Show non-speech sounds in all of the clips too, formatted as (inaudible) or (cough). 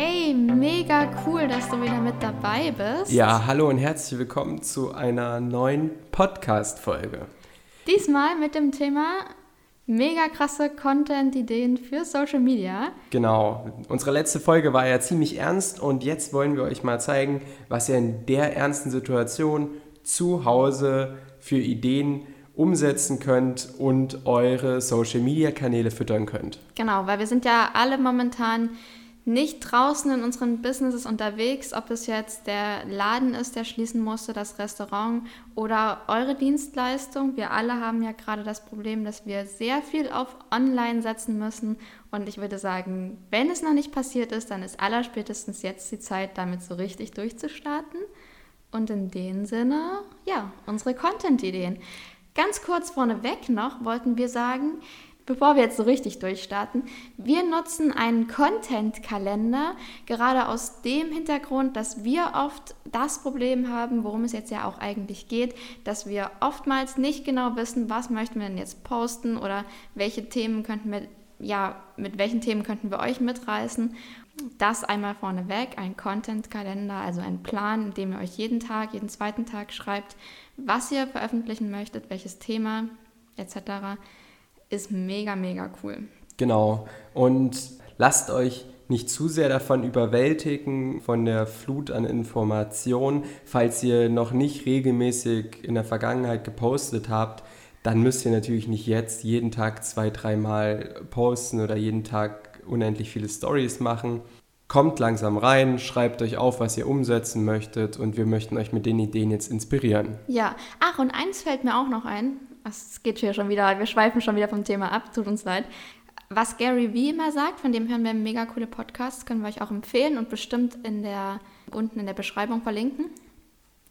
Hey, mega cool, dass du wieder mit dabei bist. Ja, hallo und herzlich willkommen zu einer neuen Podcast-Folge. Diesmal mit dem Thema mega krasse Content-Ideen für Social Media. Genau. Unsere letzte Folge war ja ziemlich ernst und jetzt wollen wir euch mal zeigen, was ihr in der ernsten Situation zu Hause für Ideen umsetzen könnt und eure Social-Media-Kanäle füttern könnt. Genau, weil wir sind ja alle momentan nicht draußen in unseren Businesses unterwegs, ob es jetzt der Laden ist, der schließen musste, das Restaurant oder eure Dienstleistung. Wir alle haben ja gerade das Problem, dass wir sehr viel auf Online setzen müssen. Und ich würde sagen, wenn es noch nicht passiert ist, dann ist allerspätestens jetzt die Zeit, damit so richtig durchzustarten. Und in dem Sinne, ja, unsere Content-Ideen. Ganz kurz vorneweg noch wollten wir sagen, bevor wir jetzt so richtig durchstarten, wir nutzen einen Content-Kalender, gerade aus dem Hintergrund, dass wir oft das Problem haben, worum es jetzt ja auch eigentlich geht, dass wir oftmals nicht genau wissen, was möchten wir denn jetzt posten oder welche Themen könnten wir, ja, mit welchen Themen könnten wir euch mitreißen. Das einmal vorneweg, ein Content-Kalender, also ein Plan, in dem ihr euch jeden Tag, jeden zweiten Tag schreibt, was ihr veröffentlichen möchtet, welches Thema etc ist mega, mega cool. Genau. Und lasst euch nicht zu sehr davon überwältigen, von der Flut an Informationen. Falls ihr noch nicht regelmäßig in der Vergangenheit gepostet habt, dann müsst ihr natürlich nicht jetzt jeden Tag zwei, dreimal posten oder jeden Tag unendlich viele Stories machen. Kommt langsam rein, schreibt euch auf, was ihr umsetzen möchtet und wir möchten euch mit den Ideen jetzt inspirieren. Ja, ach und eins fällt mir auch noch ein, es geht hier schon wieder, wir schweifen schon wieder vom Thema ab, tut uns leid. Was Gary Vee immer sagt, von dem hören wir mega coole Podcasts, können wir euch auch empfehlen und bestimmt in der, unten in der Beschreibung verlinken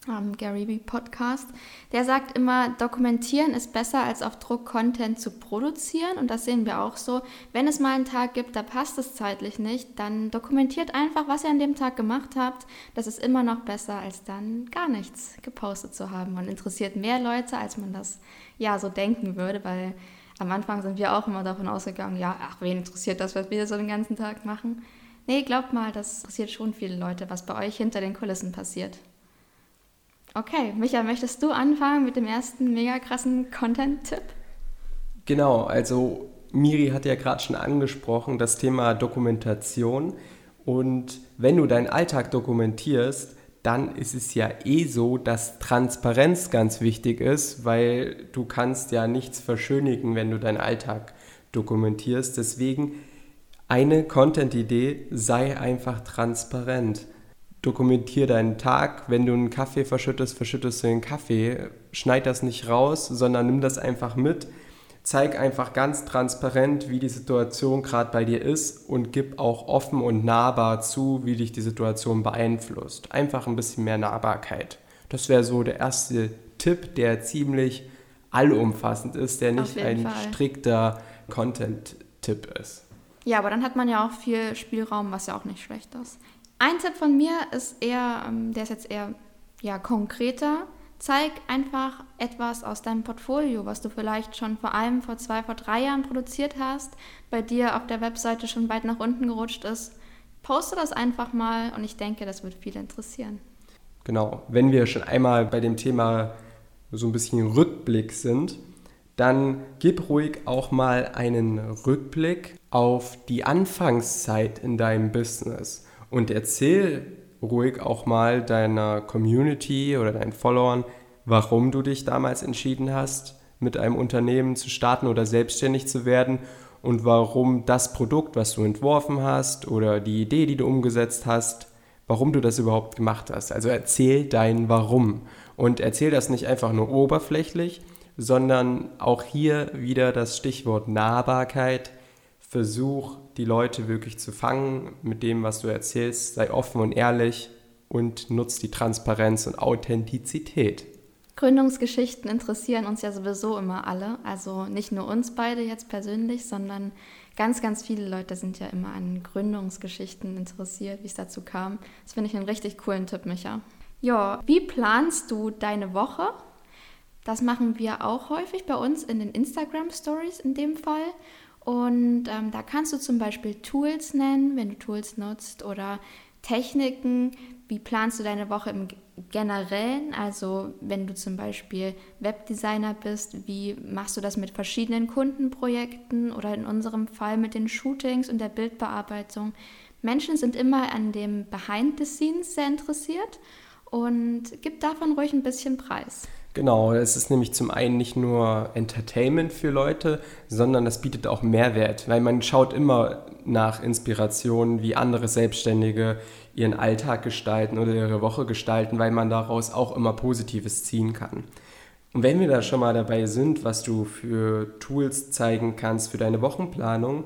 ähm, Gary Vee Podcast, der sagt immer, dokumentieren ist besser als auf Druck Content zu produzieren und das sehen wir auch so. Wenn es mal einen Tag gibt, da passt es zeitlich nicht, dann dokumentiert einfach, was ihr an dem Tag gemacht habt. Das ist immer noch besser, als dann gar nichts gepostet zu haben Man interessiert mehr Leute, als man das ja so denken würde, weil am Anfang sind wir auch immer davon ausgegangen, ja, ach, wen interessiert das, was wir so den ganzen Tag machen? Nee, glaubt mal, das interessiert schon viele Leute, was bei euch hinter den Kulissen passiert. Okay, Micha, möchtest du anfangen mit dem ersten mega krassen Content-Tipp? Genau, also Miri hat ja gerade schon angesprochen, das Thema Dokumentation. Und wenn du deinen Alltag dokumentierst, dann ist es ja eh so, dass Transparenz ganz wichtig ist, weil du kannst ja nichts verschönigen, wenn du deinen Alltag dokumentierst. Deswegen eine Content-Idee sei einfach transparent dokumentier deinen Tag. Wenn du einen Kaffee verschüttest, verschüttest du den Kaffee. Schneid das nicht raus, sondern nimm das einfach mit. Zeig einfach ganz transparent, wie die Situation gerade bei dir ist und gib auch offen und nahbar zu, wie dich die Situation beeinflusst. Einfach ein bisschen mehr Nahbarkeit. Das wäre so der erste Tipp, der ziemlich allumfassend ist, der nicht ein Fall. strikter Content-Tipp ist. Ja, aber dann hat man ja auch viel Spielraum, was ja auch nicht schlecht ist. Ein Tipp von mir ist eher, ähm, der ist jetzt eher ja, konkreter. Zeig einfach etwas aus deinem Portfolio, was du vielleicht schon vor allem vor zwei, vor drei Jahren produziert hast, bei dir auf der Webseite schon weit nach unten gerutscht ist. Poste das einfach mal und ich denke, das wird viele interessieren. Genau, wenn wir schon einmal bei dem Thema so ein bisschen Rückblick sind, dann gib ruhig auch mal einen Rückblick auf die Anfangszeit in deinem Business und erzähl ruhig auch mal deiner Community oder deinen Followern, warum du dich damals entschieden hast, mit einem Unternehmen zu starten oder selbstständig zu werden und warum das Produkt, was du entworfen hast oder die Idee, die du umgesetzt hast, warum du das überhaupt gemacht hast. Also erzähl dein Warum und erzähl das nicht einfach nur oberflächlich, sondern auch hier wieder das Stichwort Nahbarkeit. Versuch die Leute wirklich zu fangen mit dem, was du erzählst. Sei offen und ehrlich und nutz die Transparenz und Authentizität. Gründungsgeschichten interessieren uns ja sowieso immer alle. Also nicht nur uns beide jetzt persönlich, sondern ganz, ganz viele Leute sind ja immer an Gründungsgeschichten interessiert, wie es dazu kam. Das finde ich einen richtig coolen Tipp, Micha. Ja, wie planst du deine Woche? Das machen wir auch häufig bei uns in den Instagram Stories in dem Fall. Und ähm, da kannst du zum Beispiel Tools nennen, wenn du Tools nutzt, oder Techniken. Wie planst du deine Woche im Generellen? Also wenn du zum Beispiel Webdesigner bist, wie machst du das mit verschiedenen Kundenprojekten oder in unserem Fall mit den Shootings und der Bildbearbeitung? Menschen sind immer an dem Behind the Scenes sehr interessiert und gib davon ruhig ein bisschen Preis. Genau, es ist nämlich zum einen nicht nur Entertainment für Leute, sondern das bietet auch Mehrwert, weil man schaut immer nach Inspirationen, wie andere Selbstständige ihren Alltag gestalten oder ihre Woche gestalten, weil man daraus auch immer Positives ziehen kann. Und wenn wir da schon mal dabei sind, was du für Tools zeigen kannst für deine Wochenplanung,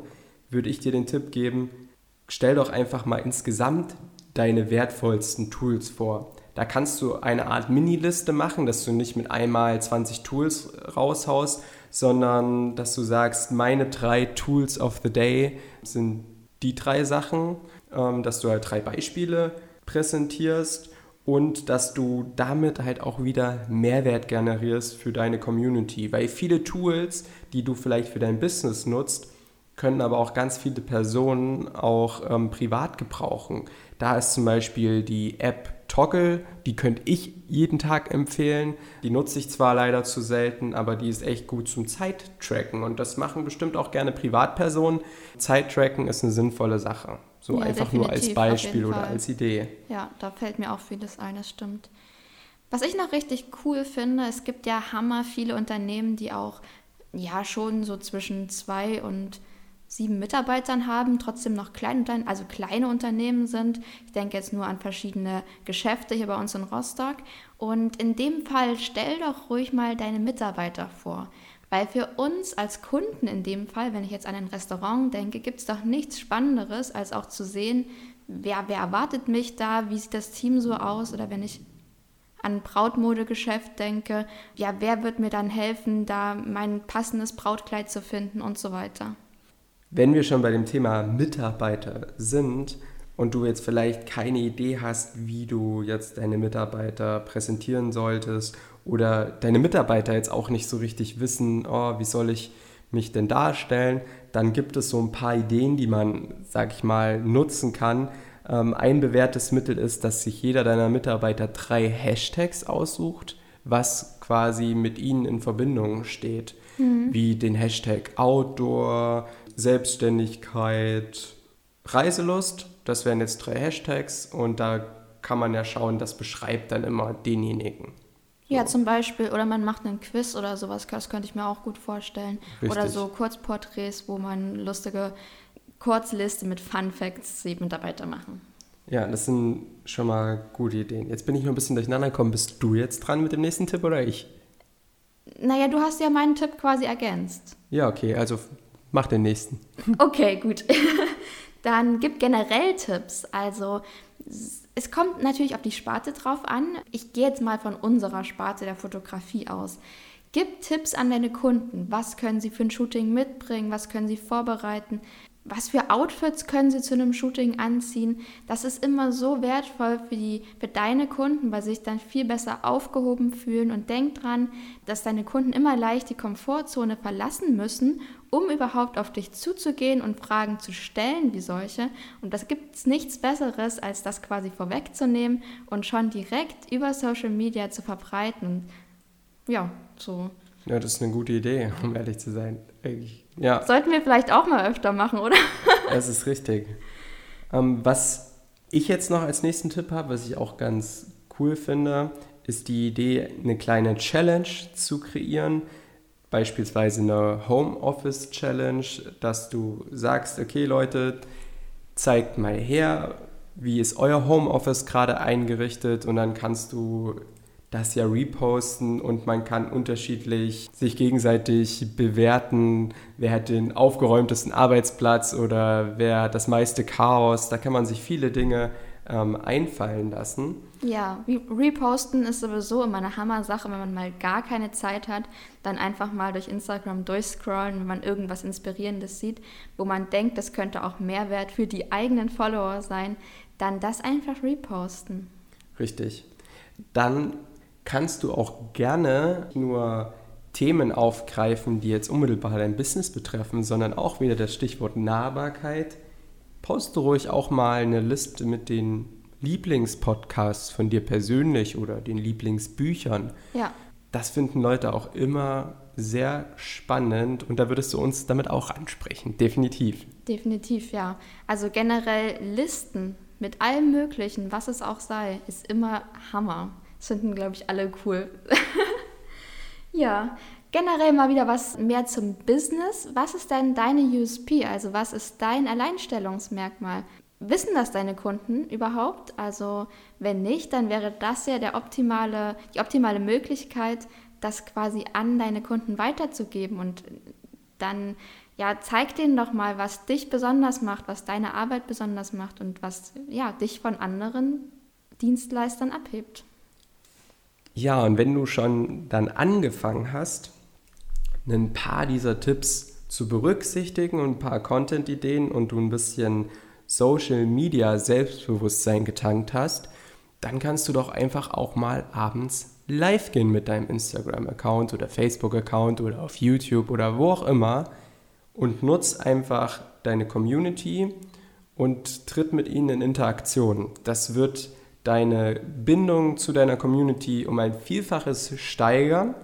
würde ich dir den Tipp geben, stell doch einfach mal insgesamt deine wertvollsten Tools vor. Da kannst du eine Art Mini-Liste machen, dass du nicht mit einmal 20 Tools raushaust, sondern dass du sagst, meine drei Tools of the Day sind die drei Sachen, ähm, dass du halt drei Beispiele präsentierst und dass du damit halt auch wieder Mehrwert generierst für deine Community, weil viele Tools, die du vielleicht für dein Business nutzt, können aber auch ganz viele Personen auch ähm, privat gebrauchen. Da ist zum Beispiel die App Toggle, die könnte ich jeden Tag empfehlen. Die nutze ich zwar leider zu selten, aber die ist echt gut zum Zeittracken und das machen bestimmt auch gerne Privatpersonen. Zeittracken ist eine sinnvolle Sache. So ja, einfach nur als Beispiel oder als Idee. Ja, da fällt mir auch vieles ein, das stimmt. Was ich noch richtig cool finde, es gibt ja hammer viele Unternehmen, die auch ja schon so zwischen zwei und sieben Mitarbeitern haben, trotzdem noch klein, also kleine Unternehmen sind. Ich denke jetzt nur an verschiedene Geschäfte hier bei uns in Rostock. Und in dem Fall stell doch ruhig mal deine Mitarbeiter vor. Weil für uns als Kunden in dem Fall, wenn ich jetzt an ein Restaurant denke, gibt es doch nichts Spannenderes, als auch zu sehen, wer, wer erwartet mich da, wie sieht das Team so aus oder wenn ich an Brautmodegeschäft denke, ja, wer wird mir dann helfen, da mein passendes Brautkleid zu finden und so weiter. Wenn wir schon bei dem Thema Mitarbeiter sind und du jetzt vielleicht keine Idee hast, wie du jetzt deine Mitarbeiter präsentieren solltest oder deine Mitarbeiter jetzt auch nicht so richtig wissen, oh, wie soll ich mich denn darstellen, dann gibt es so ein paar Ideen, die man, sag ich mal, nutzen kann. Ähm, ein bewährtes Mittel ist, dass sich jeder deiner Mitarbeiter drei Hashtags aussucht, was quasi mit ihnen in Verbindung steht, mhm. wie den Hashtag Outdoor, Selbstständigkeit, Reiselust. Das wären jetzt drei Hashtags und da kann man ja schauen, das beschreibt dann immer denjenigen. Ja, zum Beispiel, oder man macht einen Quiz oder sowas, das könnte ich mir auch gut vorstellen. Richtig. Oder so Kurzporträts, wo man lustige Kurzliste mit Fun Facts die Mitarbeiter machen. Ja, das sind schon mal gute Ideen. Jetzt bin ich noch ein bisschen durcheinander gekommen. Bist du jetzt dran mit dem nächsten Tipp oder ich? Naja, du hast ja meinen Tipp quasi ergänzt. Ja, okay, also Mach den nächsten. Okay, gut. (laughs) Dann gib generell Tipps. Also es kommt natürlich auf die Sparte drauf an. Ich gehe jetzt mal von unserer Sparte der Fotografie aus. Gib Tipps an deine Kunden. Was können sie für ein Shooting mitbringen? Was können sie vorbereiten? Was für Outfits können sie zu einem Shooting anziehen. Das ist immer so wertvoll für, die, für deine Kunden, weil sie sich dann viel besser aufgehoben fühlen. Und denk dran, dass deine Kunden immer leicht die Komfortzone verlassen müssen, um überhaupt auf dich zuzugehen und Fragen zu stellen wie solche. Und das gibt es nichts Besseres, als das quasi vorwegzunehmen und schon direkt über Social Media zu verbreiten. Ja, so. Ja, das ist eine gute Idee, um ehrlich zu sein. Eigentlich ja. Sollten wir vielleicht auch mal öfter machen, oder? (laughs) Das ist richtig. Ähm, was ich jetzt noch als nächsten Tipp habe, was ich auch ganz cool finde, ist die Idee, eine kleine Challenge zu kreieren. Beispielsweise eine Homeoffice Challenge, dass du sagst, okay Leute, zeigt mal her, wie ist euer Homeoffice gerade eingerichtet und dann kannst du das ja reposten und man kann unterschiedlich sich gegenseitig bewerten, wer hat den aufgeräumtesten Arbeitsplatz oder wer hat das meiste Chaos. Da kann man sich viele Dinge ähm, einfallen lassen. Ja, reposten ist sowieso immer eine Hammer-Sache, wenn man mal gar keine Zeit hat, dann einfach mal durch Instagram durchscrollen, wenn man irgendwas Inspirierendes sieht, wo man denkt, das könnte auch Mehrwert für die eigenen Follower sein, dann das einfach reposten. Richtig. Dann kannst du auch gerne nur Themen aufgreifen, die jetzt unmittelbar dein Business betreffen, sondern auch wieder das Stichwort Nahbarkeit. Poste ruhig auch mal eine Liste mit den Lieblingspodcasts von dir persönlich oder den Lieblingsbüchern. Ja. Das finden Leute auch immer sehr spannend und da würdest du uns damit auch ansprechen, definitiv. Definitiv, ja. Also generell Listen mit allem Möglichen, was es auch sei, ist immer Hammer. Das finden, glaube ich, alle cool. (laughs) ja, generell mal wieder was mehr zum Business. Was ist denn deine USP? Also was ist dein Alleinstellungsmerkmal? Wissen das deine Kunden überhaupt? Also wenn nicht, dann wäre das ja der optimale, die optimale Möglichkeit, das quasi an deine Kunden weiterzugeben und dann ja, zeig denen doch mal, was dich besonders macht, was deine Arbeit besonders macht und was ja, dich von anderen Dienstleistern abhebt. Ja, und wenn du schon dann angefangen hast, ein paar dieser Tipps zu berücksichtigen und ein paar Content-Ideen und du ein bisschen Social Media Selbstbewusstsein getankt hast, dann kannst du doch einfach auch mal abends live gehen mit deinem Instagram-Account oder Facebook-Account oder auf YouTube oder wo auch immer und nutz einfach deine Community und tritt mit ihnen in Interaktion. Das wird deine Bindung zu deiner Community um ein Vielfaches steigern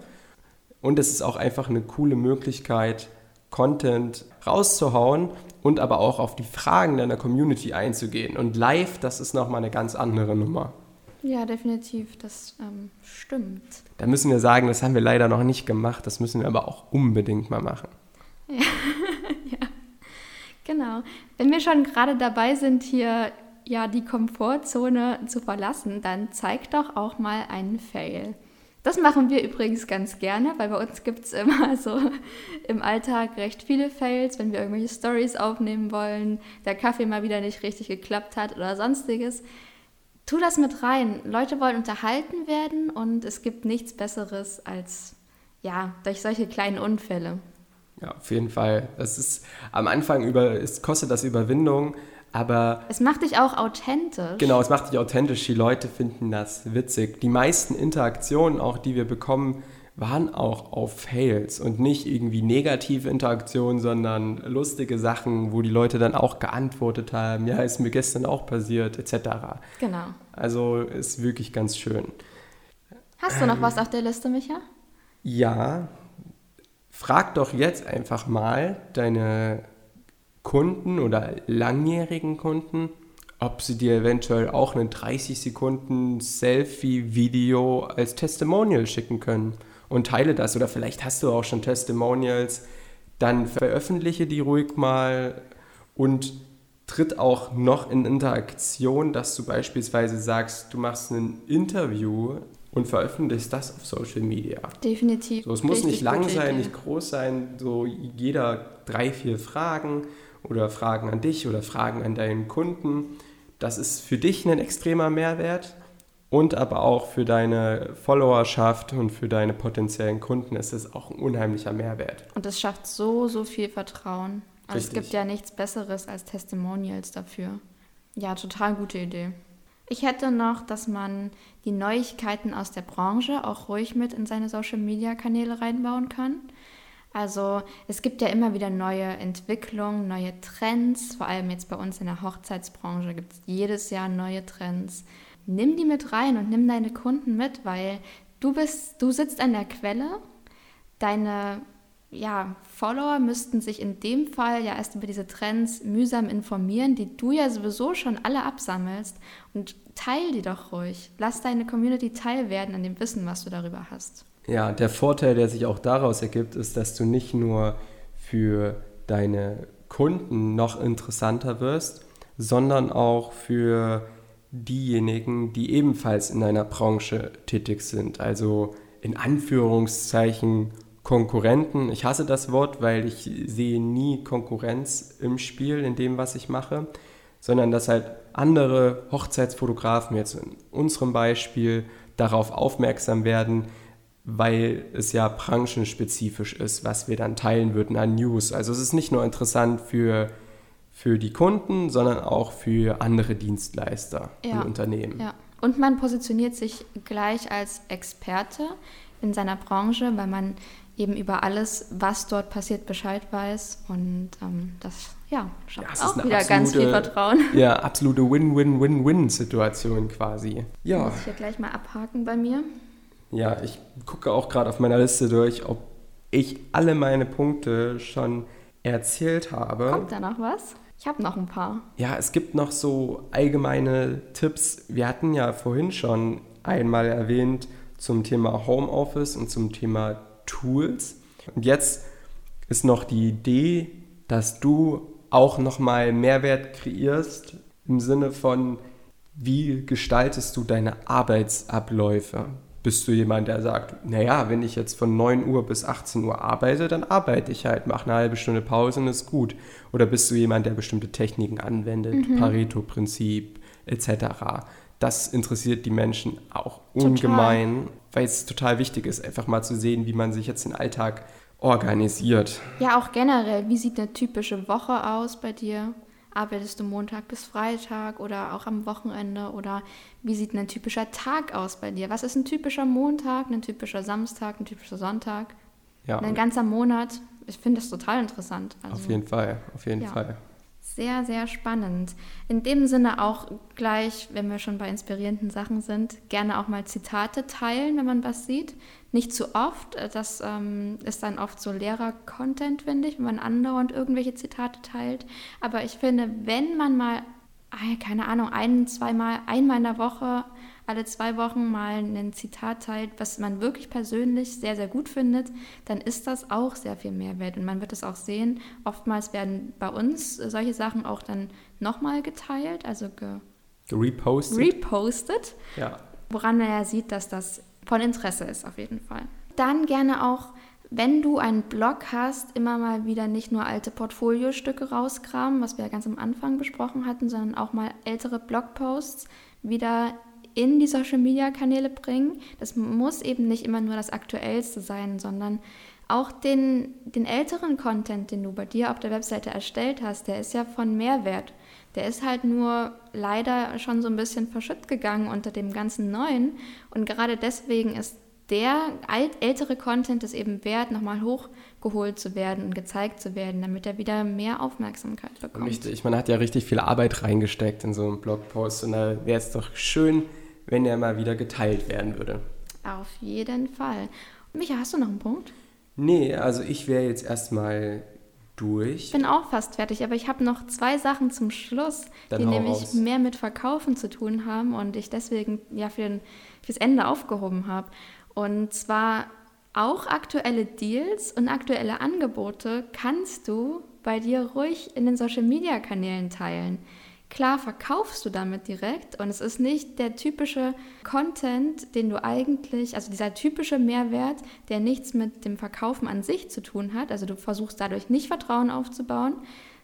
und es ist auch einfach eine coole Möglichkeit, Content rauszuhauen und aber auch auf die Fragen deiner Community einzugehen. Und live, das ist nochmal eine ganz andere Nummer. Ja, definitiv, das ähm, stimmt. Da müssen wir sagen, das haben wir leider noch nicht gemacht, das müssen wir aber auch unbedingt mal machen. Ja, (laughs) ja. genau. Wenn wir schon gerade dabei sind, hier ja die Komfortzone zu verlassen, dann zeig doch auch mal einen Fail. Das machen wir übrigens ganz gerne, weil bei uns gibt es immer (laughs) so im Alltag recht viele Fails, wenn wir irgendwelche Stories aufnehmen wollen, der Kaffee mal wieder nicht richtig geklappt hat oder sonstiges. Tu das mit rein. Leute wollen unterhalten werden und es gibt nichts Besseres als ja, durch solche kleinen Unfälle. Ja, auf jeden Fall. Es ist am Anfang über, es kostet das Überwindung, aber. Es macht dich auch authentisch. Genau, es macht dich authentisch. Die Leute finden das witzig. Die meisten Interaktionen, auch die wir bekommen, waren auch auf Fails und nicht irgendwie negative Interaktionen, sondern lustige Sachen, wo die Leute dann auch geantwortet haben, ja, ist mir gestern auch passiert, etc. Genau. Also ist wirklich ganz schön. Hast du noch ähm, was auf der Liste, Micha? Ja. Frag doch jetzt einfach mal deine Kunden oder langjährigen Kunden, ob sie dir eventuell auch einen 30 Sekunden Selfie-Video als Testimonial schicken können und teile das. Oder vielleicht hast du auch schon Testimonials, dann veröffentliche die ruhig mal und tritt auch noch in Interaktion, dass du beispielsweise sagst, du machst ein Interview und veröffentlichst das auf Social Media. Definitiv. So, es muss nicht lang sein, nicht groß sein, so jeder drei, vier Fragen oder Fragen an dich oder Fragen an deinen Kunden. Das ist für dich ein extremer Mehrwert und aber auch für deine Followerschaft und für deine potenziellen Kunden ist es auch ein unheimlicher Mehrwert. Und es schafft so, so viel Vertrauen. Also Richtig. es gibt ja nichts Besseres als Testimonials dafür. Ja, total gute Idee. Ich hätte noch, dass man die Neuigkeiten aus der Branche auch ruhig mit in seine Social-Media-Kanäle reinbauen kann. Also es gibt ja immer wieder neue Entwicklungen, neue Trends, vor allem jetzt bei uns in der Hochzeitsbranche gibt es jedes Jahr neue Trends. Nimm die mit rein und nimm deine Kunden mit, weil du bist, du sitzt an der Quelle, deine ja, Follower müssten sich in dem Fall ja erst über diese Trends mühsam informieren, die du ja sowieso schon alle absammelst und teil die doch ruhig. Lass deine Community teilwerden an dem Wissen, was du darüber hast. Ja, der Vorteil, der sich auch daraus ergibt, ist, dass du nicht nur für deine Kunden noch interessanter wirst, sondern auch für diejenigen, die ebenfalls in einer Branche tätig sind. Also in Anführungszeichen Konkurrenten. Ich hasse das Wort, weil ich sehe nie Konkurrenz im Spiel, in dem, was ich mache, sondern dass halt andere Hochzeitsfotografen jetzt in unserem Beispiel darauf aufmerksam werden, weil es ja branchenspezifisch ist, was wir dann teilen würden an News. Also es ist nicht nur interessant für, für die Kunden, sondern auch für andere Dienstleister ja. und Unternehmen. Ja. Und man positioniert sich gleich als Experte in seiner Branche, weil man eben über alles, was dort passiert, Bescheid weiß. Und ähm, das ja, schafft ja, auch wieder absolute, ganz viel Vertrauen. (laughs) Ja, absolute Win-Win-Win-Win-Situation quasi. Ja. Muss ich hier gleich mal abhaken bei mir. Ja, ich gucke auch gerade auf meiner Liste durch, ob ich alle meine Punkte schon erzählt habe. Kommt da noch was? Ich habe noch ein paar. Ja, es gibt noch so allgemeine Tipps. Wir hatten ja vorhin schon einmal erwähnt zum Thema Homeoffice und zum Thema Tools. Und jetzt ist noch die Idee, dass du auch nochmal Mehrwert kreierst im Sinne von, wie gestaltest du deine Arbeitsabläufe? Bist du jemand, der sagt, naja, wenn ich jetzt von 9 Uhr bis 18 Uhr arbeite, dann arbeite ich halt, mache eine halbe Stunde Pause und ist gut. Oder bist du jemand, der bestimmte Techniken anwendet, mhm. Pareto-Prinzip etc. Das interessiert die Menschen auch total. ungemein, weil es total wichtig ist, einfach mal zu sehen, wie man sich jetzt den Alltag organisiert. Ja, auch generell. Wie sieht eine typische Woche aus bei dir? Arbeitest du Montag bis Freitag oder auch am Wochenende? Oder wie sieht ein typischer Tag aus bei dir? Was ist ein typischer Montag, ein typischer Samstag, ein typischer Sonntag? Ja. Ein ganzer Monat? Ich finde das total interessant. Also, auf jeden Fall, auf jeden ja. Fall. Sehr, sehr spannend. In dem Sinne auch gleich, wenn wir schon bei inspirierenden Sachen sind, gerne auch mal Zitate teilen, wenn man was sieht. Nicht zu oft, äh, das ähm, ist dann oft so Lehrer-Content, finde ich, wenn man andauernd irgendwelche Zitate teilt. Aber ich finde, wenn man mal, keine Ahnung, ein, zweimal, einmal in der Woche alle zwei Wochen mal ein Zitat teilt, was man wirklich persönlich sehr, sehr gut findet, dann ist das auch sehr viel Mehrwert. Und man wird es auch sehen, oftmals werden bei uns solche Sachen auch dann nochmal geteilt, also ge repostet. repostet ja. Woran man ja sieht, dass das von Interesse ist auf jeden Fall. Dann gerne auch wenn du einen Blog hast, immer mal wieder nicht nur alte Portfoliostücke rauskramen, was wir ja ganz am Anfang besprochen hatten, sondern auch mal ältere Blogposts wieder in die Social-Media-Kanäle bringen. Das muss eben nicht immer nur das Aktuellste sein, sondern auch den, den älteren Content, den du bei dir auf der Webseite erstellt hast, der ist ja von Mehrwert. Der ist halt nur leider schon so ein bisschen verschütt gegangen unter dem ganzen Neuen. Und gerade deswegen ist der alt, ältere Content es eben wert, nochmal hochgeholt zu werden und gezeigt zu werden, damit er wieder mehr Aufmerksamkeit bekommt. Richtig, man hat ja richtig viel Arbeit reingesteckt in so einen Blogpost und da wäre es doch schön, wenn er mal wieder geteilt werden würde. Auf jeden Fall. Micha, hast du noch einen Punkt? Nee, also ich wäre jetzt erstmal durch. Ich bin auch fast fertig, aber ich habe noch zwei Sachen zum Schluss, Dann die nämlich raus. mehr mit Verkaufen zu tun haben und ich deswegen ja für den, fürs Ende aufgehoben habe. Und zwar auch aktuelle Deals und aktuelle Angebote kannst du bei dir ruhig in den Social Media Kanälen teilen. Klar verkaufst du damit direkt und es ist nicht der typische Content, den du eigentlich, also dieser typische Mehrwert, der nichts mit dem Verkaufen an sich zu tun hat. Also du versuchst dadurch nicht Vertrauen aufzubauen,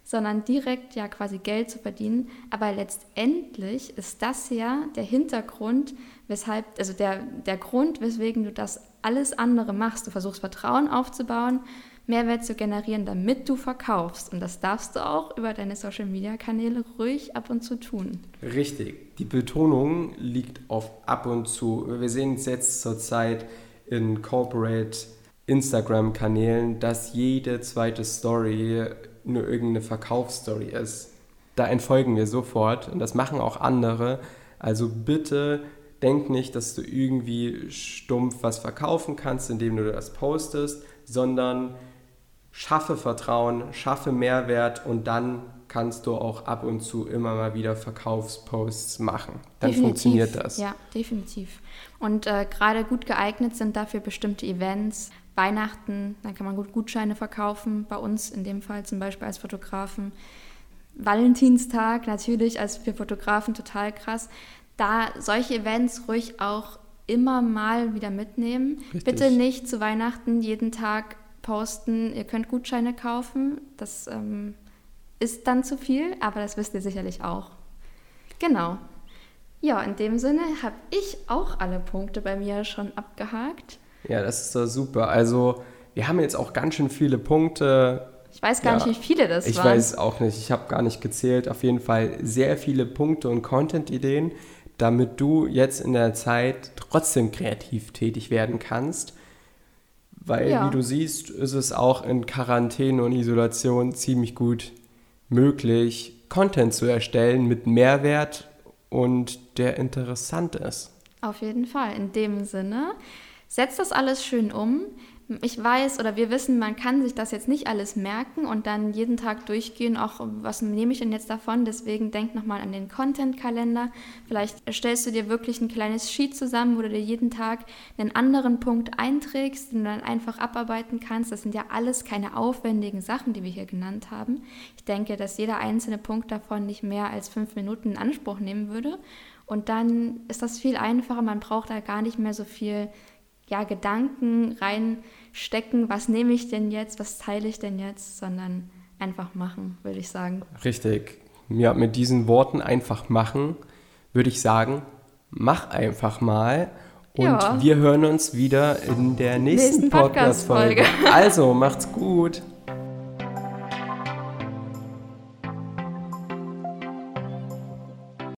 sondern direkt ja quasi Geld zu verdienen. Aber letztendlich ist das ja der Hintergrund, weshalb, also der, der Grund, weswegen du das alles andere machst. Du versuchst Vertrauen aufzubauen Mehrwert zu generieren, damit du verkaufst. Und das darfst du auch über deine Social-Media-Kanäle ruhig ab und zu tun. Richtig. Die Betonung liegt auf ab und zu. Wir sehen es jetzt zurzeit in Corporate Instagram-Kanälen, dass jede zweite Story nur irgendeine Verkaufsstory ist. Da entfolgen wir sofort und das machen auch andere. Also bitte denk nicht, dass du irgendwie stumpf was verkaufen kannst, indem du das postest, sondern schaffe Vertrauen, schaffe Mehrwert und dann kannst du auch ab und zu immer mal wieder Verkaufsposts machen. Dann definitiv, funktioniert das. Ja, definitiv. Und äh, gerade gut geeignet sind dafür bestimmte Events. Weihnachten, dann kann man gut Gutscheine verkaufen. Bei uns in dem Fall zum Beispiel als Fotografen. Valentinstag natürlich als für Fotografen total krass. Da solche Events ruhig auch immer mal wieder mitnehmen. Richtig. Bitte nicht zu Weihnachten jeden Tag posten, ihr könnt Gutscheine kaufen. Das ähm, ist dann zu viel, aber das wisst ihr sicherlich auch. Genau. Ja, in dem Sinne habe ich auch alle Punkte bei mir schon abgehakt. Ja, das ist doch super. Also, wir haben jetzt auch ganz schön viele Punkte. Ich weiß gar ja, nicht, wie viele das ich waren. Ich weiß auch nicht. Ich habe gar nicht gezählt. Auf jeden Fall sehr viele Punkte und Content-Ideen, damit du jetzt in der Zeit trotzdem kreativ tätig werden kannst Weil, Ja. wie du siehst, ist es auch in Quarantäne und Isolation ziemlich gut möglich, Content zu erstellen mit Mehrwert und der interessant ist. Auf jeden Fall. In dem Sinne, setzt das alles schön um. Ich weiß oder wir wissen, man kann sich das jetzt nicht alles merken und dann jeden Tag durchgehen, auch was nehme ich denn jetzt davon? Deswegen denk nochmal an den Content-Kalender. Vielleicht erstellst du dir wirklich ein kleines Sheet zusammen, wo du dir jeden Tag einen anderen Punkt einträgst, den du dann einfach abarbeiten kannst. Das sind ja alles keine aufwendigen Sachen, die wir hier genannt haben. Ich denke, dass jeder einzelne Punkt davon nicht mehr als fünf Minuten in Anspruch nehmen würde. Und dann ist das viel einfacher. Man braucht da gar nicht mehr so viel ja, Gedanken reinstecken. Was nehme ich denn jetzt? Was teile ich denn jetzt? Sondern einfach machen, würde ich sagen. Richtig. Ja, mit diesen Worten einfach machen, würde ich sagen, mach einfach mal. Und Ja. wir hören uns wieder in der nächsten, Nächsten Podcast-Folge. Podcast-Folge. also, macht's gut.